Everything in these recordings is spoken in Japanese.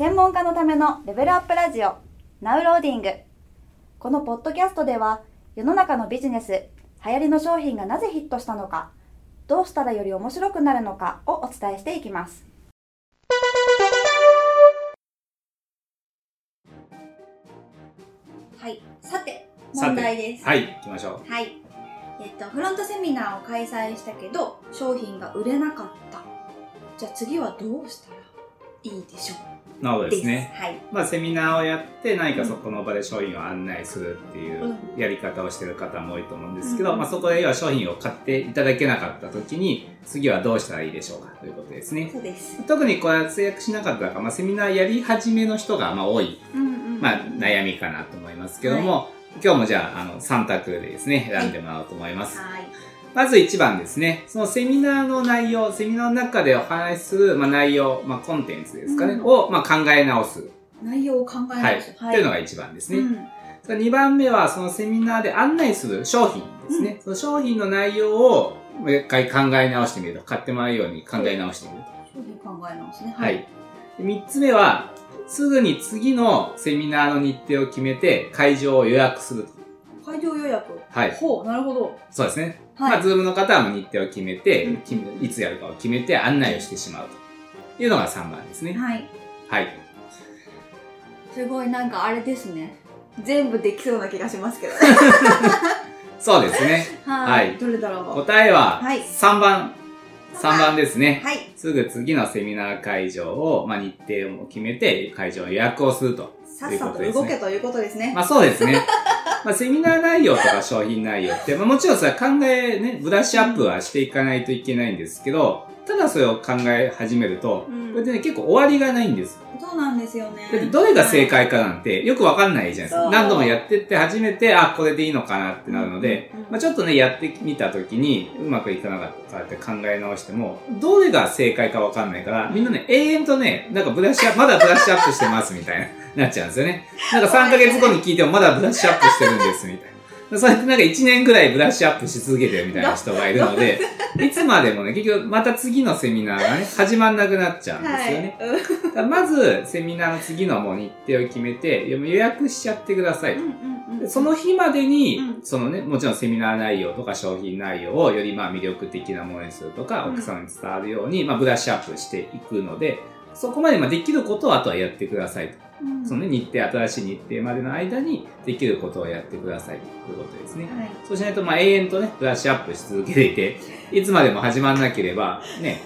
専門家のためのレベルアップラジオナウローディング。このポッドキャストでは世の中のビジネス流行りの商品がなぜヒットしたのかどうしたらより面白くなるのかをお伝えしていきます。はい。さて問題です。はい、行きましょはい。えっと、フロントセミナーを開催したけど、商品が売れなかった。じゃあ次はどうしたらいいでしょう？なるほうどですね。はい。まあ、セミナーをやって何かそこの場で商品を案内するっていううんやり方をしてる方も多いと思うんですけど、うんまあ、そこで要は商品を買っていただけなかった時に次はどうしたらいいでしょうかということですね。そうです。特にこれは通訳しなかったか、まあ、セミナーやり始めの人がまあ多い、うんうん。まあ、悩みかなと思いますけども、今日もじゃああの3択でですね選んでもらおうと思います。はい。まず1番ですね。そのセミナーの内容、セミナーの中でお話しする、まあ、内容、まあ、コンテンツですかね、うんを、まあ、考え直す。内容を考えはい。ます。というのが1番ですね。うん。それ2番目は、そのセミナーで案内する商品ですね。その商品の内容を、もう一回考え直してみると、買ってもらうように考え直してみる商品考え直すね。と。はい。。で3つ目は、すぐに次のセミナーの日程を決めて、会場を予約すると。会場予約。はい。ほう、なるほど。そうですね。はい。まあ、 Zoom の方はもう日程を決めて、うんいつやるかを決めて案内をしてしまうというのが3番ですね。はい。はい。すごいなんかあれですね。全部できそうな気がしますけど。そうですね。はいどれだろう。答えははい3番。3番ですね。はい。すぐ次のセミナー会場を、まあ、日程を決めて会場を予約をすると。さっさと動けということですね。まあそうですね。まあセミナー内容とか商品内容って、まあもちろんさ考えね、ブラッシュアップはしていかないといけないんですけど、ただそれを考え始めると、うんこれでね、結構終わりがないんです。そうなんですよね。だってどれが正解かなんてよくわかんないじゃないですか。何度もやってって初めて、あ、これでいいのかなってなるので、うんうんまあ、ちょっとね、やってみたときにうまくいかなかったって考え直しても、どれが正解かわかんないから、みんなね、永遠とね、なんかブラッシュアップ、まだブラッシュアップしてますみたいな、なっちゃうんですよね。なんか3ヶ月後に聞いてもまだブラッシュアップしてるんですみたいな。そうやってなんか1年ぐらいブラッシュアップし続けてるみたいな人がいるので、いつまでもね、結局また次のセミナーがね、始まんなくなっちゃうんですよね。はい。まず、セミナーの次のもう日程を決めて、予約しちゃってくださいと。うんうんでその日までに、うんそのね、もちろんセミナー内容とか商品内容をよりまあ魅力的なものにするとか、うんお客様に伝わるように、まあブラッシュアップしていくので、そこまでまあできることをあとはやってくださいと。うんそのね、日程、新しい日程までの間にできることをやってくださいということですね。はい。そうしないと、まあ、永遠とね、ブラッシュアップし続けていて、いつまでも始まんなければ、ね、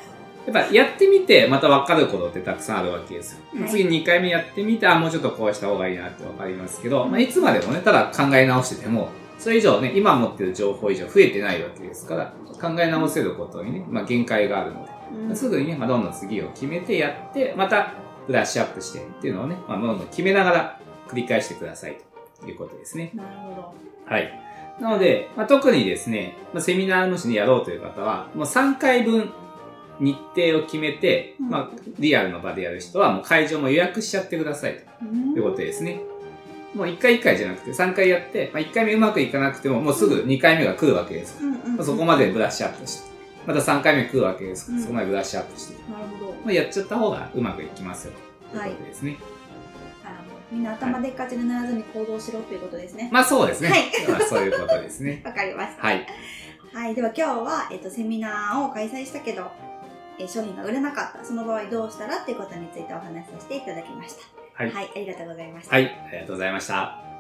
やっぱやってみて、また分かることってたくさんあるわけですよ。はい次2回目やってみて、あ、もうちょっとこうした方がいいなって分かりますけど、まあ、いつまでもね、ただ考え直してても、それ以上ね、今持ってる情報以上増えてないわけですから、考え直せることにね、まあ、限界があるので、うんすぐにね、まあ、どんどん次を決めてやって、またブラッシュアップしてっていうのをね、まあ、どんどん決めながら繰り返してくださいということですね。なるほはい。なので、まあ、特にですね、まあ、セミナーもしね、やろうという方は、もう3回分日程を決めて、うんまあ、リアルの場でやる人はもう会場も予約しちゃってくださいとど。うんいうことですね。もう1回1回じゃなくて3回やって、まあ、1回目うまくいかなくてももうすぐ2回目が来るわけです。そこまでブラッシュアップして、また3回目来るわけですから、うんそこまでブラッシュアップして、なるほど。まあ、やっちゃった方がうまくいきますよとはいいうことですね。みんな頭でっかちにならずに行動しろということですね。まあそうですね。はいまあそういうことですね。わかりました。はい。はい、では今日は、えっと、セミナーを開催したけど、えー商品が売れなかった。その場合どうしたらっていうことについてお話しさせていただきました。はいはい、ありがとうございました。はい。ありがとうございました。